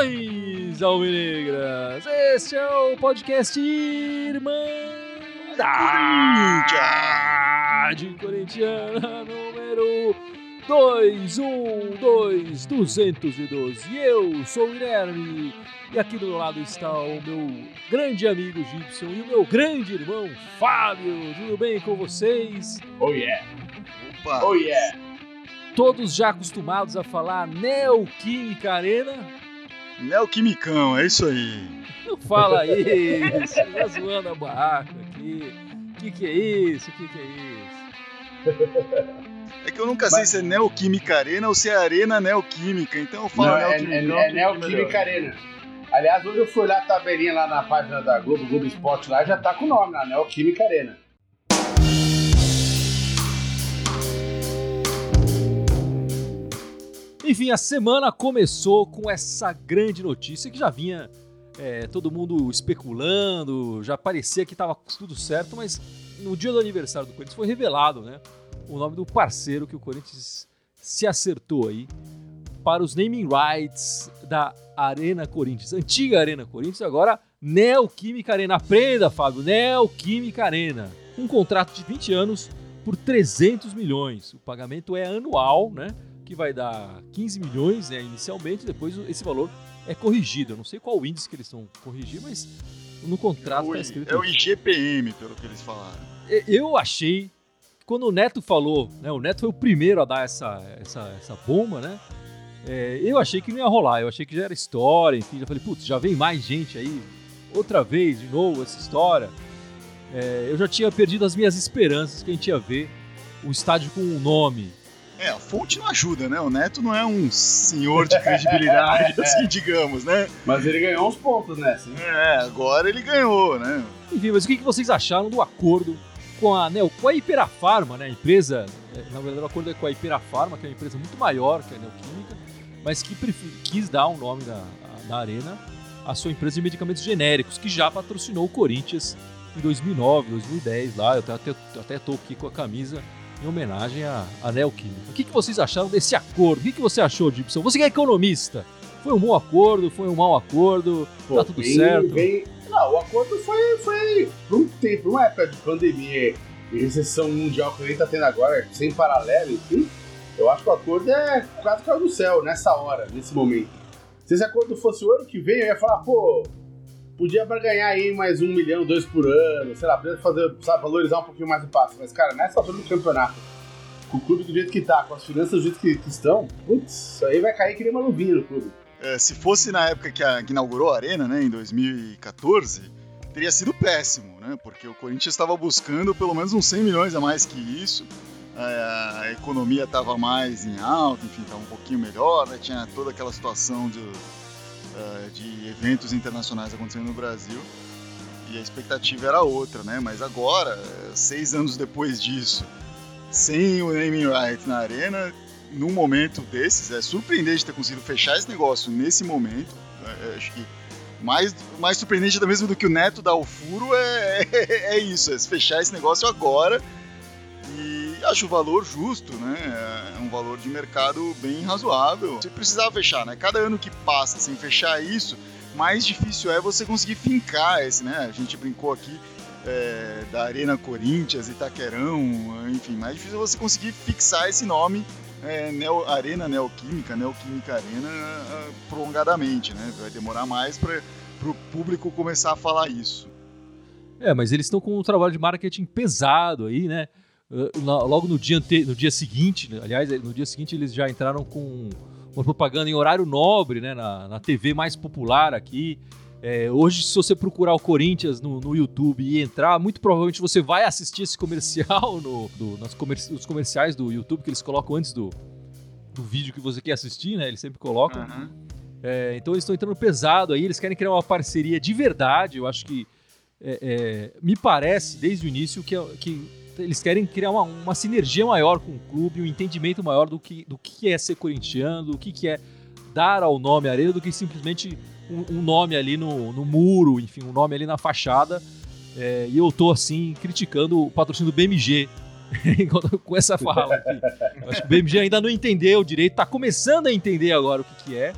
Saudações alvinegras! Este é o podcast Irmã de Corintiana número 212 212. E eu sou o Guilherme e aqui do meu lado está o meu grande amigo Gibson e o meu grande irmão Fábio. Tudo bem com vocês? Oh yeah! Opa! Oh yeah! Todos já acostumados a falar Neoquímica Arena? Neoquimicão, é isso aí. Não fala isso, tá zoando a barraca aqui. O que, que é isso? O que, que é isso? É que eu nunca sei Mas- se é Neoquímica Arena ou se é Arena Neoquímica, então eu falo Não, é, é, Neoquimicão. é Neoquímica Arena. Aliás, hoje eu fui olhar a tabelinha lá na página da Globo, Globo Esporte lá, já tá com o nome lá, Neoquímica Arena. Enfim, a semana começou com essa grande notícia que já vinha é, todo mundo especulando, já parecia que estava tudo certo, mas no dia do aniversário do Corinthians foi revelado né, o nome do parceiro que o Corinthians se acertou aí para os naming rights da Arena Corinthians, antiga Arena Corinthians, agora Neoquímica Arena. Aprenda, Fábio, Neoquímica Arena. Um contrato de 20 anos por 300 milhões. O pagamento é anual, né? Que vai dar 15 milhões né, inicialmente, depois esse valor é corrigido. Eu não sei qual índice que eles estão corrigir, mas no contrato está escrito. É o IGPM, pelo que eles falaram. Eu achei, quando o Neto falou, né? O Neto foi o primeiro a dar essa, essa, essa bomba, né? é, eu achei que não ia rolar, eu achei que já era história, enfim, já falei, putz, já vem mais gente aí, outra vez, de novo, essa história. É, eu já tinha perdido as minhas esperanças que a gente ia ver o estádio com um nome. É, a fonte não ajuda, né? O Neto não é um senhor de credibilidade, assim, digamos, né? Mas ele ganhou uns pontos nessa, hein? É, agora ele ganhou, né? Enfim, mas o que vocês acharam do acordo com a, Neo, com a Iperafarma, né? A empresa, é, na verdade o acordo é com a Iperafarma, que é uma empresa muito maior que a Neoquímica, mas que quis dar o nome da, da Arena à sua empresa de medicamentos genéricos, que já patrocinou o Corinthians em 2009, 2010, lá. Eu até, até, até tô aqui com a camisa em homenagem à, à Neoquímica. O que, que vocês acharam desse acordo? O que, que você achou, Gibson? Você que é economista, foi um bom acordo? Foi um mau acordo? tá tudo bem- certo? bem- Não, o acordo foi, foi por um tempo, uma época de pandemia e recessão mundial que a gente tá tendo agora, sem paralelo, enfim. Eu acho que o acordo é quase caiu do céu nessa hora, nesse momento. Se esse acordo fosse o ano que vem, eu ia falar, pô, podia pra ganhar aí mais um milhão, dois por ano, sei lá, podia fazer, sabe, valorizar um pouquinho mais o passe. Mas, cara, nessa altura do campeonato, com o clube do jeito que tá, com as finanças do jeito que, que estão, putz, isso aí vai cair que nem uma luvinha no clube. É, se fosse na época que, a- que inaugurou a Arena, né, em 2014, teria sido péssimo, né? Porque o Corinthians estava buscando pelo menos uns 100 milhões a mais que isso. A, a economia estava mais em alta, enfim, estava um pouquinho melhor, né? Tinha toda aquela situação de, eh, de eventos internacionais acontecendo no Brasil. E a expectativa era outra, né? Mas agora, eh, seis anos depois disso, sem o naming right na arena, num momento desses, é surpreendente ter conseguido fechar esse negócio nesse momento. É, é, acho que mais, mais surpreendente mesmo do que o Neto dar o furo é, é, isso, é fechar esse negócio agora. Acho o valor justo, né? É um valor de mercado bem razoável. Você precisava fechar, né? Cada ano que passa sem fechar isso, mais difícil é você conseguir fincar esse, né? A gente brincou aqui é, da Arena Corinthians, Itaquerão, enfim, mais difícil é você conseguir fixar esse nome é, Neo, Arena Neoquímica, Neoquímica Arena ah, prolongadamente, né? Vai demorar mais para o público começar a falar isso. É, mas eles estão com um trabalho de marketing pesado aí, né? Na- Logo no dia, ante- no dia seguinte, né? aliás, no dia seguinte eles já entraram com uma propaganda em horário nobre, né? Na, na TV mais popular aqui. É, hoje, se você procurar o Corinthians no, no YouTube e entrar, muito provavelmente você vai assistir esse comercial no, do- nas comer- os comerciais do YouTube que eles colocam antes do, do vídeo que você quer assistir, né? Eles sempre colocam. É, então eles estão entrando pesado aí, eles querem criar uma parceria de verdade. Eu acho que é, é, me parece desde o início que, que eles querem criar uma, uma sinergia maior com o clube, um entendimento maior do que, do que é ser corintiano, do que, que é dar ao nome Arena, do que simplesmente um, um nome ali no, no muro, enfim, um nome ali na fachada. É, e eu tô assim criticando o patrocínio do BMG com essa fala aqui. Acho que o BMG ainda não entendeu direito, tá começando a entender agora o que, que é.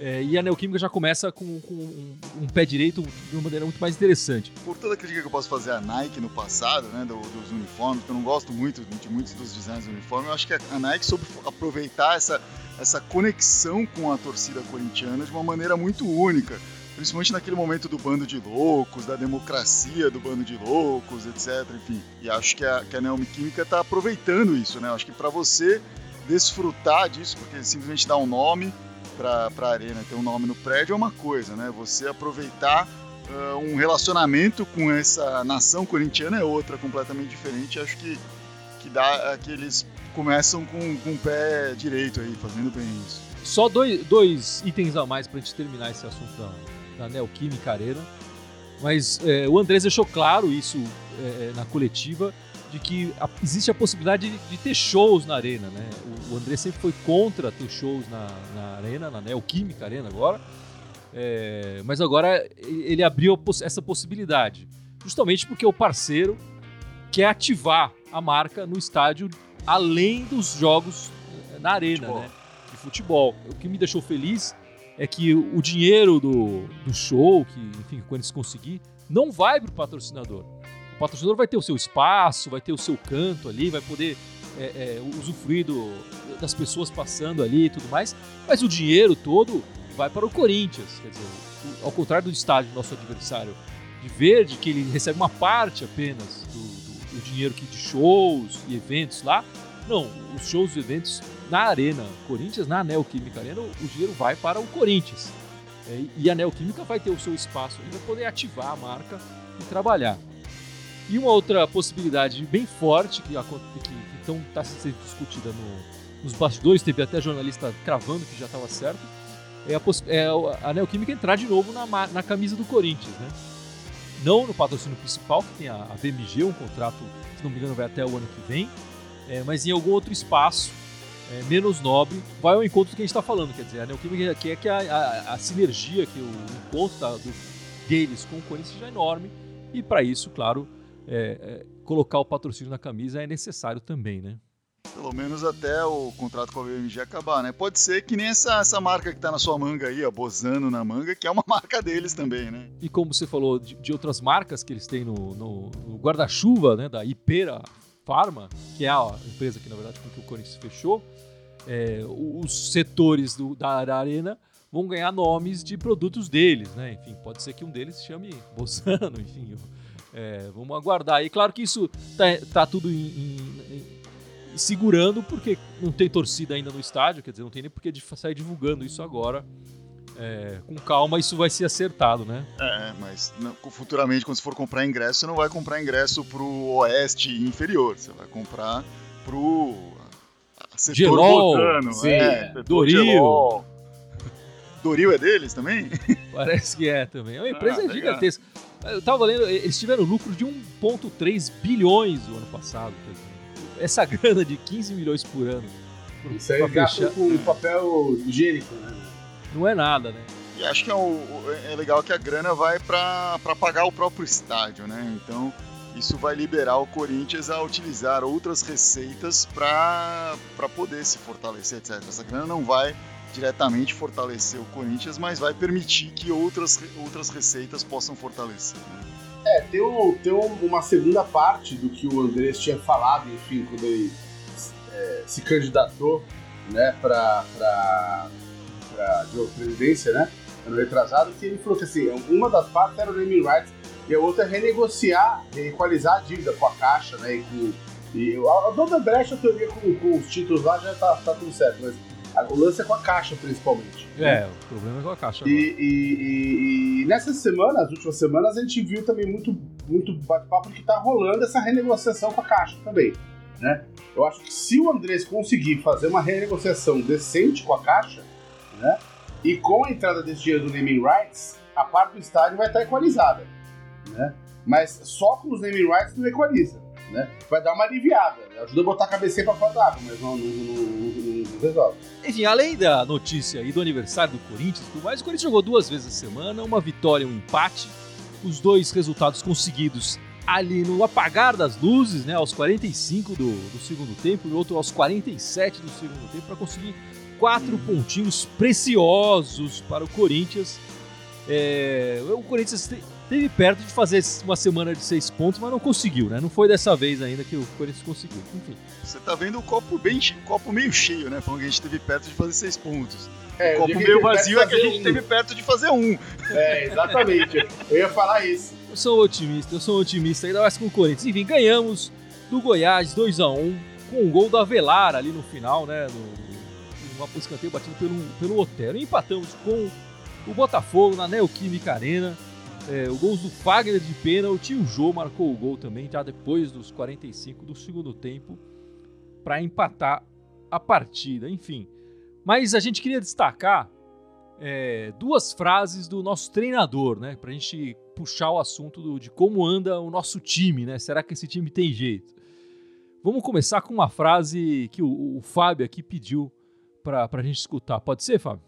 É, e a Neoquímica já começa com, com um, um, pé direito de uma maneira muito mais interessante. Por toda a crítica que eu posso fazer à Nike no passado, né, do, dos uniformes, que eu não gosto muito de muitos dos designs do uniforme, eu acho que a Nike soube aproveitar essa, essa conexão com a torcida corintiana de uma maneira muito única. Principalmente naquele momento do bando de loucos, da democracia do bando de loucos, etc. Enfim, e acho que a, que a Neoquímica está aproveitando isso, né? Acho que para você desfrutar disso, porque simplesmente dá um nome, para a arena ter um nome no prédio é uma coisa, né? Você aproveitar uh, um relacionamento com essa nação corintiana é outra, completamente diferente. Acho que, que dá que eles começam com, com o pé direito aí, fazendo bem isso. Só dois, dois itens a mais para a gente terminar esse assunto da, da Neoquímica Arena. Mas é, o Andrés deixou claro isso é, na coletiva de que a, existe a possibilidade de, de, ter shows na arena, né? O, o, André sempre foi contra ter shows na, na arena, na Neoquímica Arena agora, é, mas agora ele abriu essa possibilidade, justamente porque o parceiro quer ativar a marca no estádio além dos jogos eh, na arena, futebol. né? De futebol. O que me deixou feliz é que o dinheiro do, do show, que enfim, quando eles conseguir, não vai para o patrocinador o patrocinador vai ter o seu espaço, vai ter o seu canto ali, vai poder é, é, usufruir do, das pessoas passando ali e tudo mais, mas o dinheiro todo vai para o Corinthians. Quer dizer, ao contrário do estádio nosso adversário de verde, que ele recebe uma parte apenas do, do, do dinheiro que de shows e eventos lá. Não, os shows e eventos na Arena Corinthians, na Neoquímica Arena, o dinheiro vai para o Corinthians. É, e a Neoquímica vai ter o seu espaço ali para poder ativar a marca e trabalhar. E uma outra possibilidade bem forte que, então está sendo discutida no, nos bastidores, teve até jornalista cravando que já estava certo, é a, é a Neoquímica entrar de novo na, na camisa do Corinthians, né? Não no patrocínio principal, que tem a, a VMG, um contrato, se não me engano, vai até o ano que vem, é, mas em algum outro espaço é, menos nobre, vai ao encontro do que a gente está falando. Quer dizer, a Neoquímica quer que a, a, a, sinergia, que o encontro do, deles com o Corinthians seja enorme, e para isso, claro, é, é, colocar o patrocínio na camisa é necessário também, né? Pelo menos até o contrato com a BMG acabar, né? Pode ser que nem essa, essa marca que tá na sua manga aí, a Bozano na manga, que é uma marca deles também, né? E como você falou de, de outras marcas que eles têm no, no, no guarda-chuva, né? Da Ipera Pharma, que é a empresa que, na verdade, com que o Corinthians fechou, é, os setores do, da, da arena vão ganhar nomes de produtos deles, né? Enfim, pode ser que um deles se chame Bozano, enfim... É, vamos aguardar. E claro que isso tá, tá tudo em, em, em, segurando, porque não tem torcida ainda no estádio, quer dizer, não tem nem porque sair divulgando isso agora. É, com calma, isso vai ser acertado, né? É, mas futuramente, quando você for comprar ingresso, você não vai comprar ingresso pro oeste inferior, você vai comprar pro setor Gelol, botano, sim, é, Doril. Gelol. Doril é deles também? Parece que é também. É uma empresa ah, gigantesca. Eu tava lendo, eles tiveram lucro de 1,3 bilhões no ano passado. Essa grana de 15 milhões por ano. Isso aí fechar com papel higiênico, né? Não é nada, né? E acho que é, o, é legal que a grana vai para pagar o próprio estádio, né? Então isso vai liberar o Corinthians a utilizar outras receitas para poder se fortalecer, etc. Essa grana não vai diretamente fortalecer o Corinthians, mas vai permitir que outras, outras receitas possam fortalecer. Né? É, tem, um, tem uma segunda parte do que o Andrés tinha falado, enfim, quando ele é, se candidatou né, para a presidência, né, ano retrasado, que ele falou que assim, uma das partes era o naming rights e a outra é renegociar, equalizar a dívida com a Caixa, né, e com... E a Dona Brecht, a teoria com, com os títulos lá já tá, tá tudo certo, mas o lance é com a caixa, principalmente. É, o problema é com a caixa. E, e, e, e, nessas semanas, as últimas semanas, a gente viu também muito, muito bate-papo que tá rolando essa renegociação com a caixa também. Né? Eu acho que se o Andrés conseguir fazer uma renegociação decente com a caixa, né? E com a entrada desse dinheiro do naming rights, a parte do estádio vai estar equalizada, né? Mas só com os naming rights não equaliza, né? Vai dar uma aliviada, ajuda a botar a cabeça pra fora d'água, mas não, não, não, resolve. Enfim, além da notícia e do aniversário do Corinthians e tudo mais, o Corinthians jogou duas vezes a semana, uma vitória e um empate. Os dois resultados conseguidos ali no apagar das luzes, né, aos 45 do, do segundo tempo, e outro aos 47 do segundo tempo, para conseguir quatro pontinhos preciosos para o Corinthians. É, o Corinthians teve perto de fazer uma semana de seis pontos, mas não conseguiu, né? Não foi dessa vez ainda que o Corinthians conseguiu. Enfim. Você tá vendo o copo bem o copo meio cheio, né? Falando que a gente teve perto de fazer seis pontos. É, o copo meio vazio é que a gente um. teve perto de fazer um. É, exatamente. eu ia falar isso. Eu sou otimista, eu sou otimista, ainda mais com o Corinthians. Enfim, ganhamos do Goiás 2 a 1 com o um gol do Avelar ali no final, né? No, um escanteio batido pelo, pelo Otero. E empatamos com o Botafogo na Neoquímica Arena. É, o gol do Fagner de pênalti, o Jô marcou o gol também, já depois dos 45 do segundo tempo, para empatar a partida. Enfim, mas a gente queria destacar é, duas frases do nosso treinador, né? Para a gente puxar o assunto do, de como anda o nosso time, né? Será que esse time tem jeito? Vamos começar com uma frase que o, o Fábio aqui pediu para a gente escutar. Pode ser, Fábio?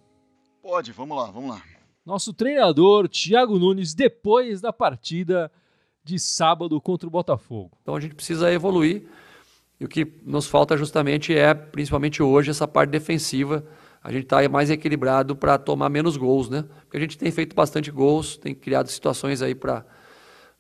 Pode, vamos lá, vamos lá. Nosso treinador, Thiago Nunes, depois da partida de sábado contra o Botafogo. Então a gente precisa evoluir e o que nos falta justamente é, principalmente hoje, essa parte defensiva. A gente está mais equilibrado para tomar menos gols, né? Porque a gente tem feito bastante gols, tem criado situações aí para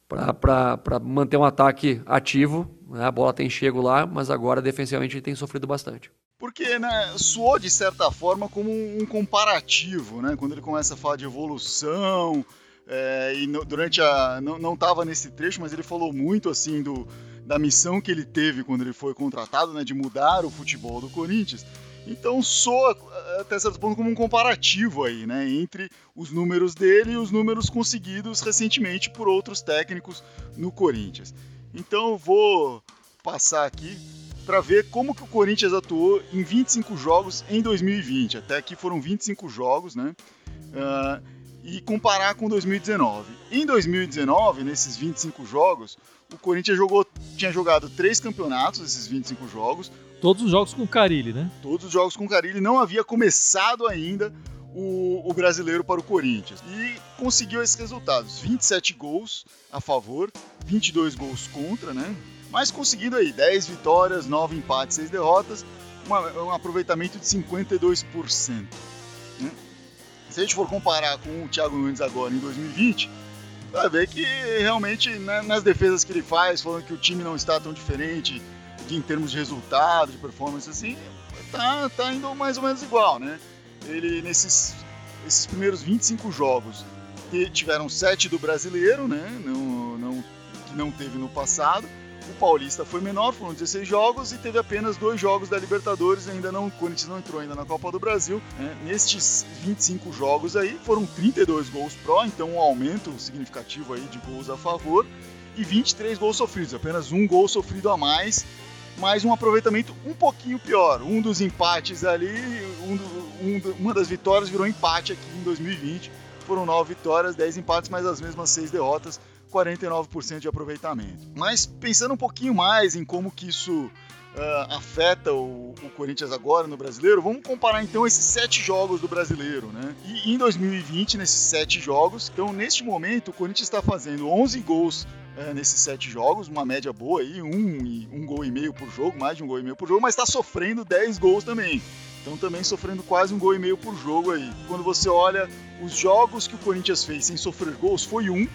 para manter um ataque ativo. Né? A bola tem chego lá, mas agora defensivamente a gente tem sofrido bastante. Porque né, soou de certa forma como um comparativo, né? Quando ele começa a falar de evolução, é, e no, durante a. Não estava nesse trecho, mas ele falou muito assim do, da missão que ele teve quando ele foi contratado, né? De mudar o futebol do Corinthians. Então soa até certo ponto como um comparativo aí, né, entre os números dele e os números conseguidos recentemente por outros técnicos no Corinthians. Então vou passar aqui para ver como que o Corinthians atuou em 25 jogos em 2020. Até aqui foram 25 jogos, né? Uh, e comparar com 2019. Em 2019, nesses 25 jogos, o Corinthians jogou, tinha jogado três campeonatos, esses 25 jogos. Todos os jogos com Carilli, né? Todos os jogos com Carilli. Não havia começado ainda o, o, brasileiro para o Corinthians. E conseguiu esses resultados: 27 gols a favor, 22 gols contra, né? Mas conseguindo aí 10 vitórias, 9 empates, 6 derrotas, uma, um aproveitamento de 52%. Né? Se a gente for comparar com o Thiago Nunes agora em 2020, vai ver que realmente né, nas defesas que ele faz, falando que o time não está tão diferente em termos de resultado, de performance assim, tá, tá indo mais ou menos igual, né? Ele nesses esses primeiros 25 jogos tiveram 7 do brasileiro, né? Não, não, que não teve no passado. O Paulista foi menor, foram 16 jogos e teve apenas dois jogos da Libertadores, ainda não, o Corinthians não entrou ainda na Copa do Brasil. Né? Nestes 25 jogos aí, foram 32 gols pró, então um aumento significativo aí de gols a favor, e 23 gols sofridos, apenas um gol sofrido a mais, mas um aproveitamento um pouquinho pior. Um dos empates ali, um, um, uma das vitórias virou empate aqui em 2020. Foram nove vitórias, 10 empates, mas as mesmas seis derrotas. 49% de aproveitamento. Mas pensando um pouquinho mais em como que isso Uh, afeta o, o, Corinthians agora no brasileiro, vamos comparar então esses sete jogos do brasileiro, né? E em 2020, nesses sete jogos, então neste momento o Corinthians está fazendo 11 gols uh, nesses sete jogos, uma média boa aí, um, um gol e meio por jogo, mais de um gol e meio por jogo, mas está sofrendo 10 gols também. Então também sofrendo quase um gol e meio por jogo aí. Quando você olha os jogos que o Corinthians fez sem sofrer gols, foi um,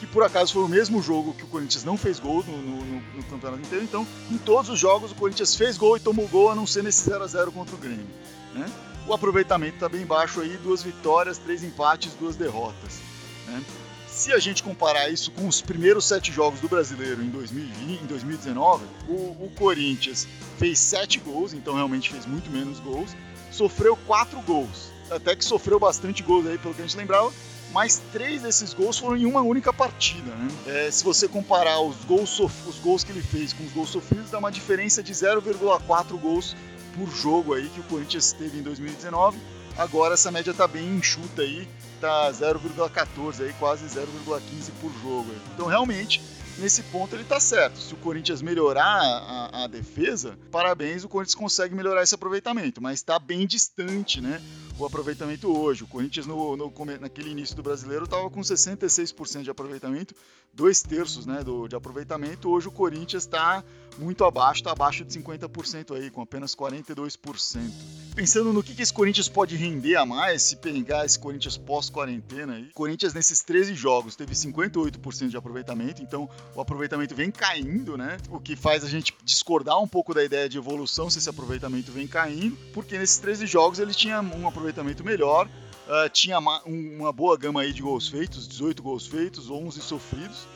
que por acaso foi o mesmo jogo que o Corinthians não fez gol no, no, no, campeonato inteiro. Então, em todos os jogos, o Corinthians fez gol e tomou gol, a não ser nesse 0 a 0 contra o Grêmio. Né? O aproveitamento está bem baixo aí, duas vitórias, três empates, duas derrotas. Né? Se a gente comparar isso com os primeiros sete jogos do Brasileiro em, 2020, em 2019, o, o Corinthians fez sete gols, então realmente fez muito menos gols, sofreu quatro gols. Até que sofreu bastante gols aí, pelo que a gente lembrava, mas três desses gols foram em uma única partida. Né? É, se você comparar os gols, os gols que ele fez com os gols sofridos, dá uma diferença de 0,4 gols por jogo aí que o Corinthians teve em 2019. Agora essa média está bem enxuta aí, tá 0,14 aí, quase 0,15 por jogo. Aí. Então realmente nesse ponto ele está certo. Se o Corinthians melhorar a, a, defesa, parabéns, o Corinthians consegue melhorar esse aproveitamento, mas está bem distante, né? O aproveitamento hoje. O Corinthians, no, no naquele início do brasileiro, estava com 66% de aproveitamento, dois terços né, do, de aproveitamento. Hoje o Corinthians está muito abaixo, está abaixo de 50% aí, com apenas 42%. Pensando no que, que esse Corinthians pode render a mais, se pegar esse Corinthians pós-quarentena o Corinthians nesses 13 jogos teve 58% de aproveitamento, então o aproveitamento vem caindo, né? O que faz a gente discordar um pouco da ideia de evolução se esse aproveitamento vem caindo, porque nesses 13 jogos ele tinha um aproveitamento melhor, uh, tinha uma, uma boa gama aí de gols feitos, 18 gols feitos, 11 sofridos.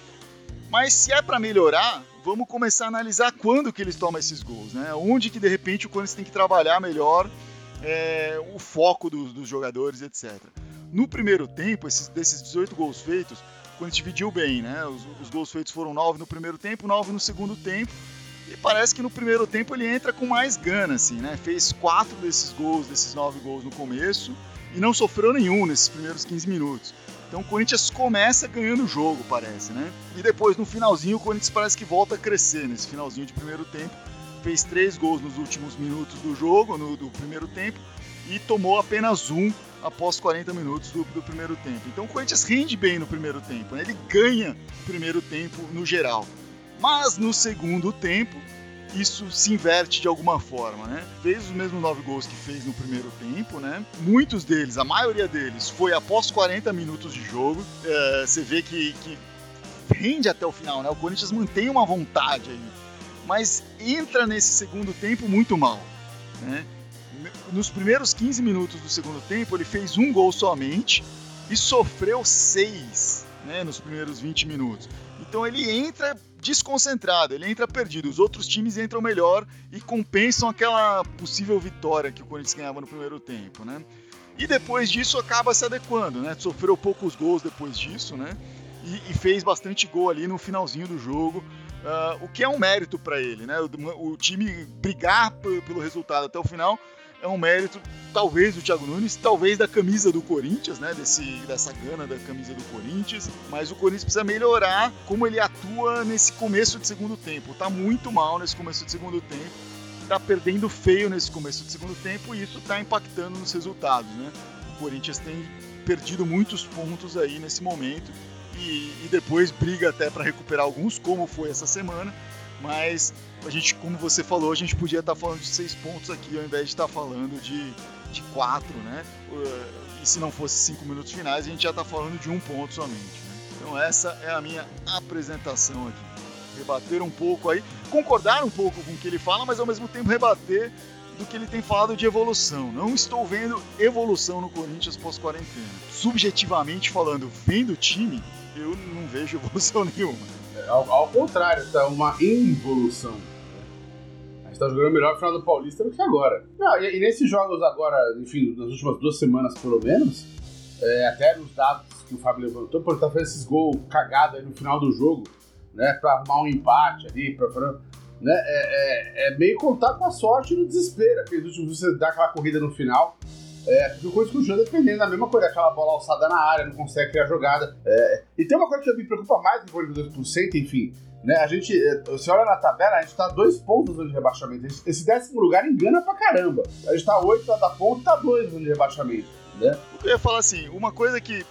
Mas se é para melhorar, vamos começar a analisar quando que eles tomam esses gols, né? Onde que de repente o Corinthians tem que trabalhar melhor é, o foco dos, dos, jogadores, etc. No primeiro tempo, esses, desses 18 gols feitos, o Corinthians dividiu bem, né? Os, os gols feitos foram 9 no primeiro tempo, 9 no segundo tempo. E parece que no primeiro tempo ele entra com mais gana, assim, né? Fez quatro desses gols, desses nove gols no começo e não sofreu nenhum nesses primeiros 15 minutos. Então o Corinthians começa ganhando o jogo, parece, né? E depois, no finalzinho, o Corinthians parece que volta a crescer nesse finalzinho de primeiro tempo. Fez três gols nos últimos minutos do jogo, no, do primeiro tempo, e tomou apenas um após 40 minutos do, do primeiro tempo. Então o Corinthians rende bem no primeiro tempo, né? ele ganha o primeiro tempo no geral. Mas no segundo tempo, isso se inverte de alguma forma, né? Fez os mesmos nove gols que fez no primeiro tempo, né? Muitos deles, a maioria deles, foi após 40 minutos de jogo. É, você vê que, que rende até o final, né? O Corinthians mantém uma vontade aí, mas entra nesse segundo tempo muito mal, né? Nos primeiros 15 minutos do segundo tempo, ele fez um gol somente e sofreu seis né, nos primeiros 20 minutos. Então ele entra desconcentrado, ele entra perdido. Os outros times entram melhor e compensam aquela possível vitória que o Corinthians ganhava no primeiro tempo, né? E depois disso acaba se adequando, né? Sofreu poucos gols depois disso, né? E, e fez bastante gol ali no finalzinho do jogo, uh, o que é um mérito para ele, né? O, o time brigar pelo resultado até o final é um mérito, talvez, do Thiago Nunes, talvez da camisa do Corinthians, né? Desse, dessa gana da camisa do Corinthians. Mas o Corinthians precisa melhorar como ele atua nesse começo de segundo tempo. Tá muito mal nesse começo de segundo tempo. Tá perdendo feio nesse começo de segundo tempo e isso tá impactando nos resultados, né? O Corinthians tem perdido muitos pontos aí nesse momento e, e depois briga até para recuperar alguns, como foi essa semana mas a gente, como você falou, a gente podia estar falando de seis pontos aqui ao invés de estar falando de, de quatro, né? E se não fosse cinco minutos finais, a gente já está falando de um ponto somente. Né? Então essa é a minha apresentação aqui. Rebater um pouco aí, concordar um pouco com o que ele fala, mas ao mesmo tempo rebater do que ele tem falado de evolução. Não estou vendo evolução no Corinthians pós-quarentena. Subjetivamente falando, vendo o time, eu não vejo evolução nenhuma. Ao, ao contrário, tá uma involução. Né? A gente tá jogando melhor no final do Paulista do que agora. Não, e, e, nesses jogos agora, enfim, nas últimas duas semanas pelo menos, é, até nos dados que o Fábio levantou, por estar tá fazendo esses gols cagados aí no final do jogo, né, pra arrumar um empate ali, pra, pra né, é, é, é, meio contar com a sorte no desespero. Aqueles últimos você dá aquela corrida no final. É, porque o Corinthians continua dependendo da mesma coisa, aquela bola alçada na área, não consegue criar jogada. É, e tem uma coisa que me preocupa mais do Corinthians 2%, enfim. Né, a gente, é, você olha na tabela, a gente tá dois pontos de rebaixamento. Esse décimo lugar engana pra caramba. A gente tá oito da ponta e tá dois de rebaixamento. Né? Eu ia falar assim, uma coisa que,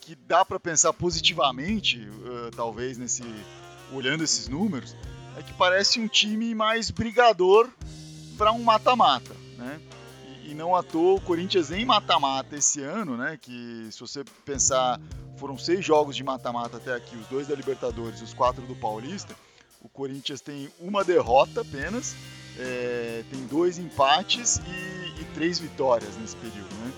que dá para pensar positivamente, uh, talvez, nesse olhando esses números, é que parece um time mais brigador para um mata-mata, né? E não à toa o Corinthians em mata-mata esse ano, né? Que se você pensar, foram seis jogos de mata-mata até aqui, os dois da Libertadores e os quatro do Paulista. O Corinthians tem uma derrota apenas, é, tem dois empates e, e, três vitórias nesse período, né?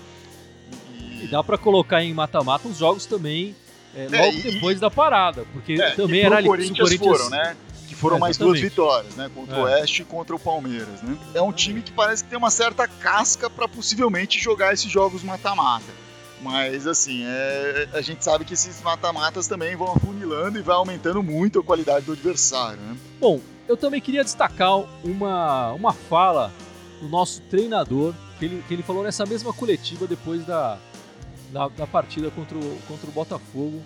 E, e dá para colocar em mata-mata os jogos também é, é logo depois da parada, porque é, também era ali. Corinthians, Corinthians foram, né? foram é, mais duas vitórias, né? Contra o. Oeste e contra o Palmeiras, né? É um time que parece que tem uma certa casca para possivelmente jogar esses jogos mata-mata. Mas, assim, é, a gente sabe que esses mata-matas também vão afunilando e vai aumentando muito a qualidade do adversário, né? Bom, eu também queria destacar uma, uma fala do nosso treinador, que ele, que ele falou nessa mesma coletiva depois da, da, da partida contra o, contra o Botafogo.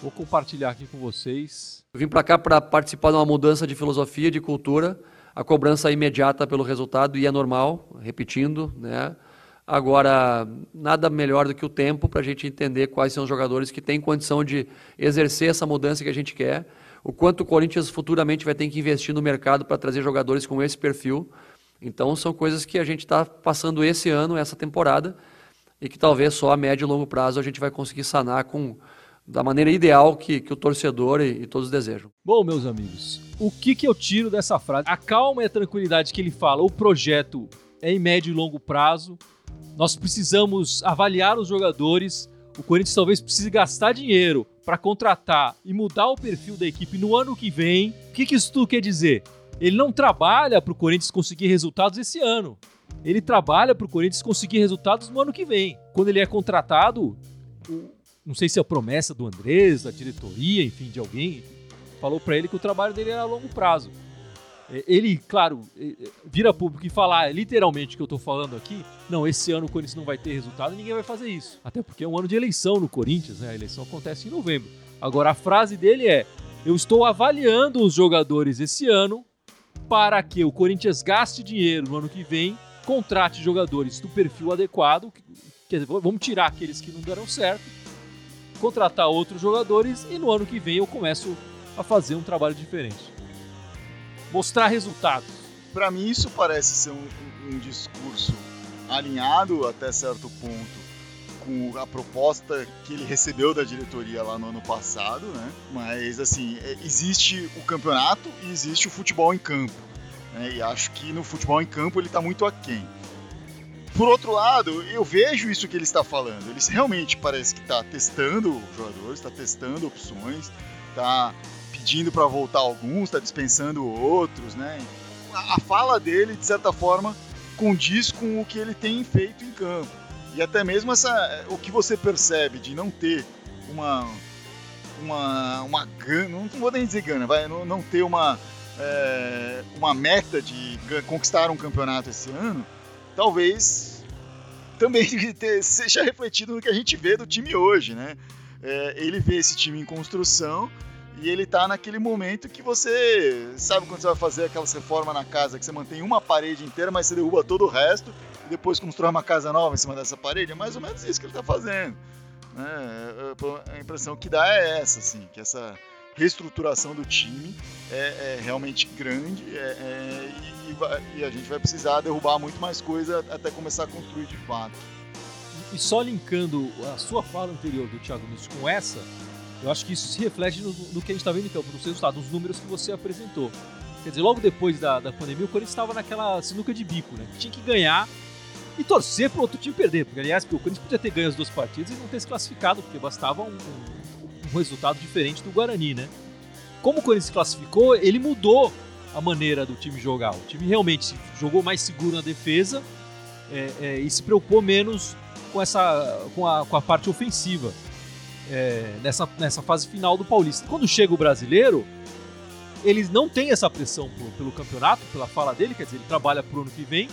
Vou compartilhar aqui com vocês. Eu vim para cá para participar de uma mudança de filosofia, de cultura. A cobrança é imediata pelo resultado e é normal, repetindo, né? Agora, nada melhor do que o tempo para a gente entender quais são os jogadores que têm condição de exercer essa mudança que a gente quer, o quanto o Corinthians futuramente vai ter que investir no mercado para trazer jogadores com esse perfil. Então, são coisas que a gente está passando esse ano, essa temporada, e que talvez só a médio e longo prazo a gente vai conseguir sanar com da maneira ideal que, que o torcedor e, e, todos desejam. Bom, meus amigos, o que, que eu tiro dessa frase? A calma e a tranquilidade que ele fala, o projeto é em médio e longo prazo, nós precisamos avaliar os jogadores. O Corinthians talvez precise gastar dinheiro para contratar e mudar o perfil da equipe no ano que vem. O que, que isso tudo quer dizer? Ele não trabalha para o Corinthians conseguir resultados esse ano. Ele trabalha para o Corinthians conseguir resultados no ano que vem. Quando ele é contratado, não sei se é a promessa do Andrés, da diretoria, enfim, de alguém, falou para ele que o trabalho dele era a longo prazo. É, ele, claro, é, é, vira público e falar literalmente o que eu estou falando aqui, não, esse ano o Corinthians não vai ter resultado, ninguém vai fazer isso. Até porque é um ano de eleição no Corinthians, né? A eleição acontece em novembro. Agora, a frase dele é: Eu estou avaliando os jogadores esse ano para que o Corinthians gaste dinheiro no ano que vem, contrate jogadores do perfil adequado, quer dizer, vamos tirar aqueles que não deram certo, contratar outros jogadores e no ano que vem eu começo a fazer um trabalho diferente mostrar resultados. Para mim, isso parece ser um, um, discurso alinhado até certo ponto com a proposta que ele recebeu da diretoria lá no ano passado, né? Mas assim, é, existe o campeonato e existe o futebol em campo. Né? E acho que no futebol em campo ele está muito aquém. Por outro lado, eu vejo isso que ele está falando. Ele realmente parece que está testando jogadores, está testando opções, está pedindo para voltar alguns, está dispensando outros, né? A fala dele, de certa forma, condiz com o que ele tem feito em campo. E até mesmo essa, o que você percebe de não ter uma uma, uma gana, não vou nem dizer gana, vai, não, não ter uma, é, uma meta de conquistar um campeonato esse ano, talvez também seja refletido no que a gente vê do time hoje, né? É, ele vê esse time em construção e ele tá naquele momento que você sabe quando você vai fazer aquelas reformas na casa que você mantém uma parede inteira, mas você derruba todo o resto e depois constrói uma casa nova em cima dessa parede. É mais ou menos isso que ele tá fazendo. Né? A impressão que dá é essa, assim, que essa reestruturação do time é, é realmente grande é, é, e, e, a gente vai precisar derrubar muito mais coisa até começar a construir de fato. E só linkando a sua fala anterior do Thiago Nunes com essa, eu acho que isso se reflete no, no que a gente está vendo campo, nos resultados, nos números que você apresentou. Quer dizer, logo depois da, da pandemia, o Corinthians estava naquela sinuca de bico, né? Tinha que ganhar e torcer para o outro time perder. Porque, aliás, o Corinthians podia ter ganho as duas partidas e não ter se classificado, porque bastava um, um, um resultado diferente do Guarani, né? Como o Corinthians se classificou, ele mudou a maneira do time jogar. O time realmente jogou mais seguro na defesa é, é, e se preocupou menos com, essa, com, a, com a parte ofensiva é, nessa, nessa fase final do Paulista. Quando chega o brasileiro, eles não têm essa pressão pelo, pelo campeonato, pela fala dele, quer dizer, ele trabalha pro ano que vem.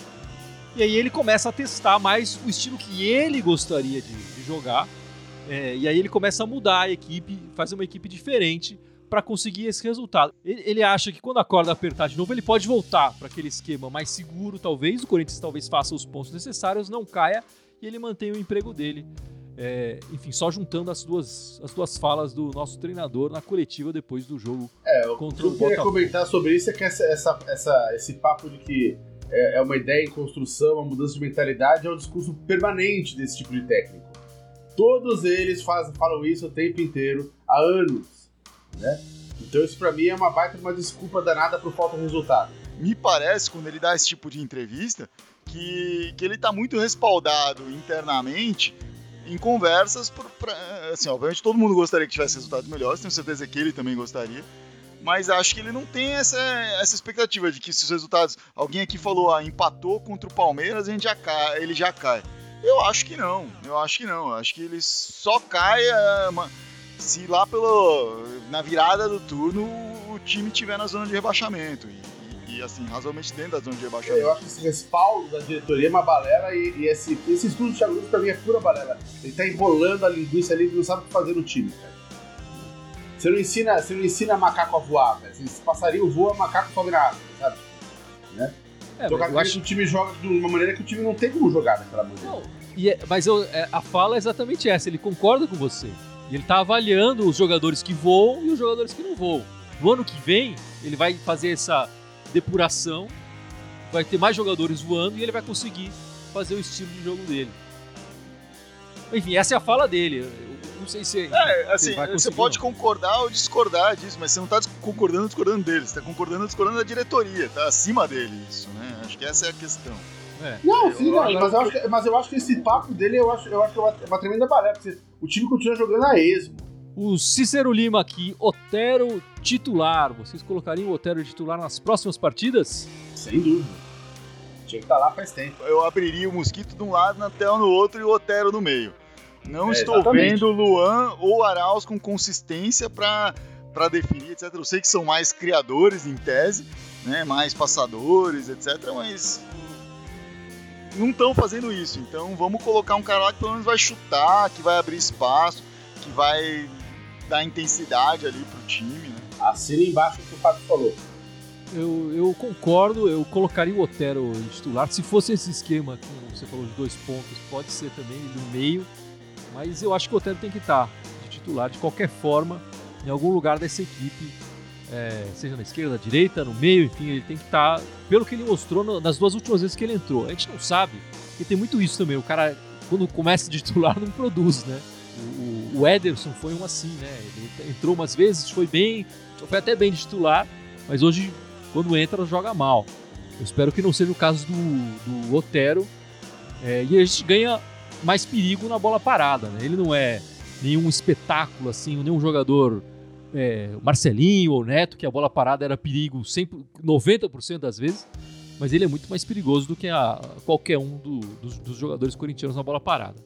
E aí ele começa a testar mais o estilo que ele gostaria de, de jogar. É, e aí ele começa a mudar a equipe, fazer uma equipe diferente para conseguir esse resultado. Ele, ele, acha que quando a corda apertar de novo, ele pode voltar para aquele esquema mais seguro, talvez. O Corinthians talvez faça os pontos necessários, não caia e ele mantém o emprego dele. É, enfim, só juntando as duas, as duas falas do nosso treinador na coletiva depois do jogo é, contra o Botafogo. Eu queria comentar sobre isso é que essa, essa, essa, esse papo de que é, é, uma ideia em construção, uma mudança de mentalidade, é um discurso permanente desse tipo de técnico. Todos eles fazem, falam isso o tempo inteiro, há anos. Né? Então isso para mim é uma baita uma desculpa danada por falta de resultado. Me parece, quando ele dá esse tipo de entrevista, que, que ele está muito respaldado internamente em conversas, pra, assim, obviamente todo mundo gostaria que tivesse resultados melhores, tenho certeza que ele também gostaria, mas acho que ele não tem essa, essa expectativa de que se os resultados, alguém aqui falou, ah, empatou contra o Palmeiras, a gente já cai, ele já cai. Eu acho que não, eu acho que não, eu acho que ele só cai é, se lá pelo, na virada do turno o time tiver na zona de rebaixamento. E, assim, razoavelmente dentro da zona de rebaixamento. Eu acho que esse respaldo da diretoria é uma balela e, e esse, esse estudo do Thiago Nunes pra mim é pura balela. Ele tá enrolando a linguiça ali e não sabe o que fazer no time, cara. Você não ensina, você não ensina macaco a voar, cara. Você passarinho voa, macaco sobe na árvore, sabe? Né? É, jogar mas eu acho... que o time joga de uma maneira que o time não tem como jogar daquela maneira. Não, e é, mas eu, é, a fala é exatamente essa, ele concorda com você. E ele tá avaliando os jogadores que voam e os jogadores que não voam. No ano que vem, ele vai fazer essa depuração, vai ter mais jogadores voando e ele vai conseguir fazer o estilo de jogo dele. Enfim, essa é a fala dele. Eu não sei se. É, assim, você pode concordar ou discordar disso, mas você não está concordando ou discordando dele, você está concordando ou discordando da diretoria, tá acima dele isso, né? Acho que essa é a questão. É. Não, sim, não, mas, eu acho que, mas eu acho que esse papo dele eu acho, eu acho que é uma, uma tremenda balé, porque o time continua jogando a esmo. O Cícero Lima aqui, Otero titular. Vocês colocariam o Otero titular nas próximas partidas? Sem dúvida. Tinha que estar tá lá faz tempo. Eu abriria o Mosquito de um lado, Natel no outro e o Otero no meio. Não é, estou exatamente. vendo Luan ou Arauz com consistência para para definir, etc. Eu sei que são mais criadores em tese, né, mais passadores, etc. Mas não estão fazendo isso. Então vamos colocar um cara lá que pelo menos vai chutar, que vai abrir espaço, que vai dar intensidade ali pro time. Assina embaixo o que o Fábio falou. Eu, eu concordo, eu colocaria o Otero titular. Se fosse esse esquema, como você falou, de dois pontos, pode ser também no meio. Mas eu acho que o Otero tem que estar de titular de qualquer forma, em algum lugar dessa equipe. É, seja na esquerda, na direita, no meio, enfim, ele tem que estar, pelo que ele mostrou nas duas últimas vezes que ele entrou. A gente não sabe, porque tem muito isso também. O cara, quando começa de titular, não produz, né? O, o Ederson foi um assim, né? Ele entrou umas vezes, foi bem, foi até bem de titular, mas hoje quando entra, joga mal. Eu espero que não seja o caso do, do Otero. É, e a gente ganha mais perigo na bola parada. Né? Ele não é nenhum espetáculo, assim, nenhum jogador. É, Marcelinho ou Neto, que a bola parada era perigo 100, 90% das vezes, mas ele é muito mais perigoso do que a, qualquer um do, dos, dos jogadores corintianos na bola parada.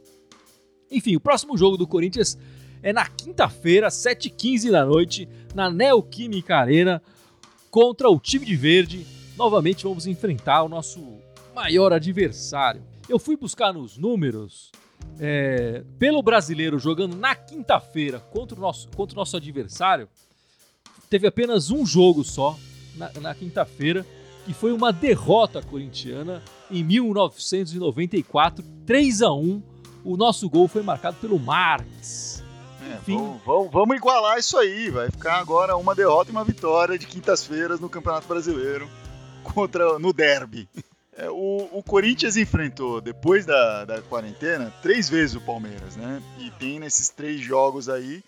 Enfim, o próximo jogo do Corinthians é na quinta-feira, 7h15 da noite, na Neoquímica Arena contra o time de verde. Novamente vamos enfrentar o nosso maior adversário. Eu fui buscar nos números é, pelo brasileiro jogando na quinta-feira contra, o nosso, contra o nosso adversário. Teve apenas um jogo só na, na quinta-feira, que foi uma derrota corintiana em 1994, 3 a 1 O nosso gol foi marcado pelo Marques. É, vamos, vamos, vamos, igualar isso aí. Vai ficar agora uma derrota e uma vitória de quintas-feiras no Campeonato Brasileiro contra no Derby. É, o, o, Corinthians enfrentou, depois da, da quarentena, três vezes o Palmeiras, né? E tem nesses três jogos aí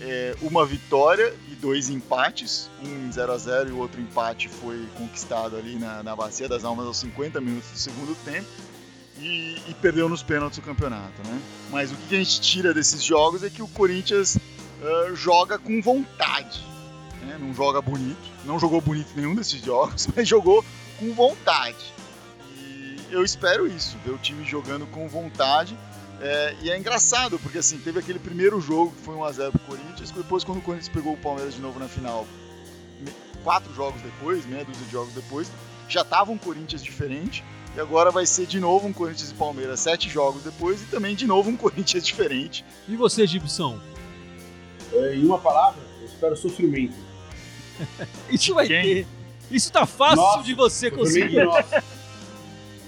é, uma vitória e dois empates. Um 0 a 0 e o outro empate foi conquistado ali na, na Bacia das Almas aos 50 minutos do segundo tempo e, e, perdeu nos pênaltis o campeonato, né? Mas o que a gente tira desses jogos é que o Corinthians uh, joga com vontade, né? Não joga bonito, não jogou bonito nenhum desses jogos, mas jogou com vontade. E eu espero isso, ver o time jogando com vontade. É, e é engraçado, porque assim, teve aquele primeiro jogo que foi 1x0 pro Corinthians, depois quando o Corinthians pegou o Palmeiras de novo na final, quatro jogos depois, meia dúzia de jogos depois, já tava um Corinthians diferente, e agora vai ser de novo um Corinthians e Palmeiras sete jogos depois e também de novo um Corinthians diferente. E você, Gibson? É, em uma palavra, eu espero sofrimento. Isso vai Quem? ter. Isso tá fácil nossa, de você conseguir. Nossa.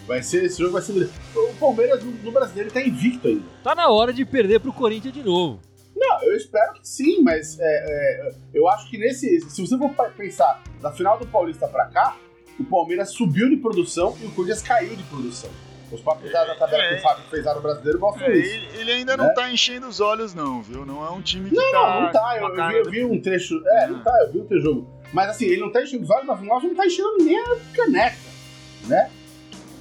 Vai ser, esse jogo vai ser. O Palmeiras no brasileiro tá invicto ainda. Tá na hora de perder pro Corinthians de novo. Não, eu espero que sim, mas é, é, eu acho que nesse. Se você for pensar na final do Paulista pra cá, o Palmeiras subiu de produção e o Corinthians caiu de produção. Os papos da tabela é, que o Fábio fez lá no brasileiro mostram é, isso. Ele ainda né? não tá enchendo os olhos, não, viu? Não é um time que não, tá. Não, não tá. Eu, eu, vi, eu, vi, um trecho. É, não tá, eu vi um trecho jogo. Mas assim, ele não tá enchendo os olhos, mas o nosso não tá enchendo nem a caneca, né?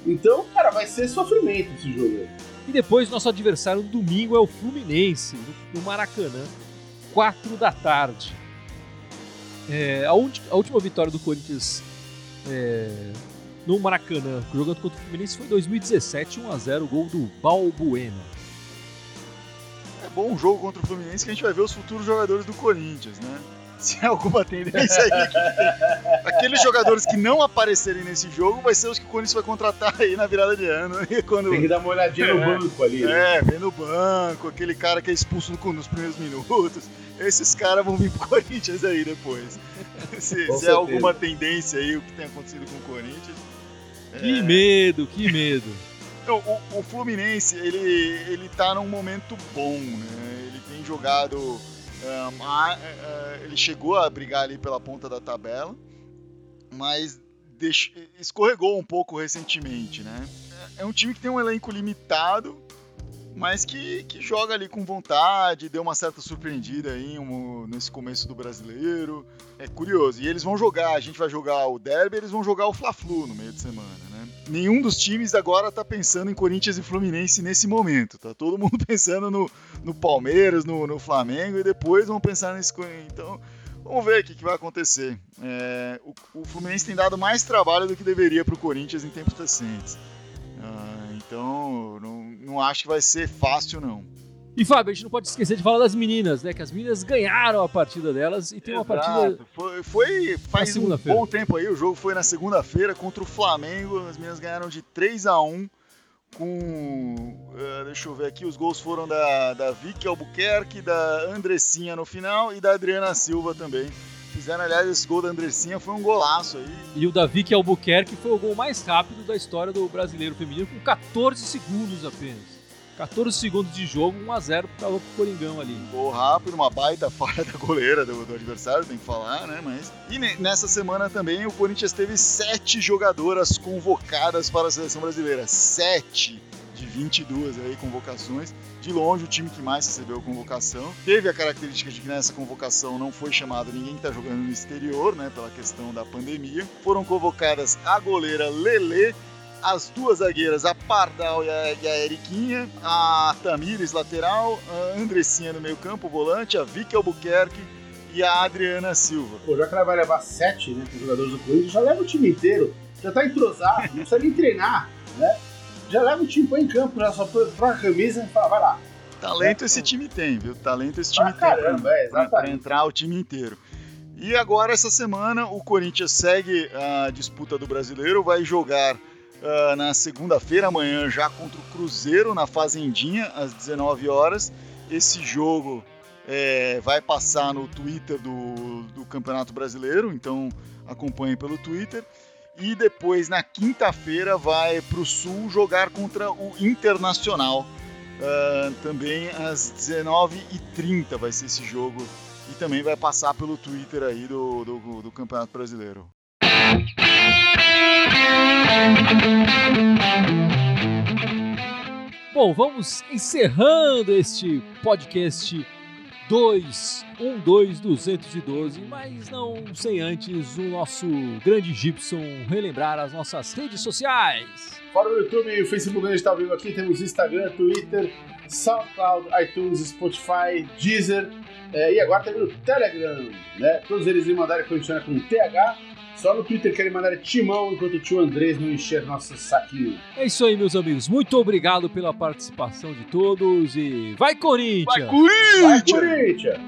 Então, cara, vai ser sofrimento esse jogo aí. E depois, nosso adversário no domingo é o Fluminense, no Maracanã, 4 da tarde. É, a, a última vitória do Corinthians é, no Maracanã, jogando contra o Fluminense, foi em 2017, 1x0, gol do Balbuena. É bom um jogo contra o Fluminense que a gente vai ver os futuros jogadores do Corinthians, né? Se é alguma tendência aí que tem. Aqueles jogadores que não aparecerem nesse jogo vai ser os que o Corinthians vai contratar aí na virada de ano. Quando... Tem que dar uma olhadinha no é, banco ali. Né? É, vem no banco, aquele cara que é expulso nos primeiros minutos. Esses caras vão vir pro Corinthians aí depois. se, se é alguma tendência aí o que tem acontecido com o Corinthians. Que medo, que medo. Então, o, o, Fluminense, ele, ele tá num momento bom, né? Ele tem jogado. Uh, uh, ele chegou a brigar ali pela ponta da tabela, mas escorregou um pouco recentemente, né? É um time que tem um elenco limitado, mas que, que joga ali com vontade, deu uma certa surpreendida aí um, nesse começo do brasileiro. É curioso. E eles vão jogar, a gente vai jogar o Derby, eles vão jogar o Fla-Flu no meio de semana, né? Nenhum dos times agora tá pensando em Corinthians e Fluminense nesse momento. Tá todo mundo pensando no, no Palmeiras, no, no Flamengo e depois vão pensar nesse. Então, vamos ver o que, vai acontecer. É, o, o, Fluminense tem dado mais trabalho do que deveria para o Corinthians em tempos recentes. Ah, então, não, não acho que vai ser fácil, não. E Fábio, a gente não pode esquecer de falar das meninas, né? Que as meninas ganharam a partida delas e tem uma Exato. partida. Foi, foi faz um bom tempo aí, o jogo foi na segunda-feira contra o Flamengo. As meninas ganharam de 3 a 1 com. Uh, deixa eu ver aqui, os gols foram da, da Vicky Albuquerque, da Andressinha no final e da Adriana Silva também. Fizeram, aliás, esse gol da Andressinha foi um golaço aí. E o Davi que Albuquerque foi o gol mais rápido da história do brasileiro feminino, com 14 segundos apenas. 14 segundos de jogo, 1x0 para o Coringão ali. Gol rápido, uma baita falha da goleira do, do, adversário, tem que falar, né? Mas. E nessa semana também o Corinthians teve sete jogadoras convocadas para a seleção brasileira. Sete de 22 aí convocações. De longe, o time que mais recebeu convocação. Teve a característica de que nessa convocação não foi chamado ninguém que está jogando no exterior, né? Pela questão da pandemia. Foram convocadas a goleira Lele, as duas zagueiras, a Pardal e a, e a Eriquinha, a Tamires lateral, a Andressinha no meio campo, volante, a Vicky Albuquerque e a Adriana Silva. Pô, já que ela vai levar sete, né, jogadores do Corinthians, já leva o time inteiro, já tá entrosado, não nem treinar, né? Já leva o time põe em campo, já só troca a camisa e fala, vai lá. Talento esse time tem, viu? Talento esse time ah, tem. Caramba, é, exatamente. Pra, pra entrar o time inteiro. E agora, essa semana, o Corinthians segue a disputa do brasileiro, vai jogar uh, na segunda-feira, amanhã, já contra o Cruzeiro, na Fazendinha, às 19 horas. Esse jogo é, vai passar no Twitter do, do Campeonato Brasileiro, então acompanhe pelo Twitter e depois na quinta-feira vai para o Sul jogar contra o Internacional. Uh, também às 19h30 vai ser esse jogo e também vai passar pelo Twitter aí do, do, do Campeonato Brasileiro. Bom, vamos encerrando este podcast 2, 1, 2, 212, mas não sem antes o nosso grande Gibson relembrar as nossas redes sociais. Fora o YouTube e o Facebook, a gente está vivo aqui, temos Instagram, Twitter, SoundCloud, iTunes, Spotify, Deezer é, e agora também o Telegram, né? Todos eles me mandaram funciona com TH só no Twitter querem mandar timão enquanto o tio Andrés não encher nosso saquinho. É isso aí, meus amigos. Muito obrigado pela participação de todos e vai Corinthians! Vai Corinthians! Vai Corinthians!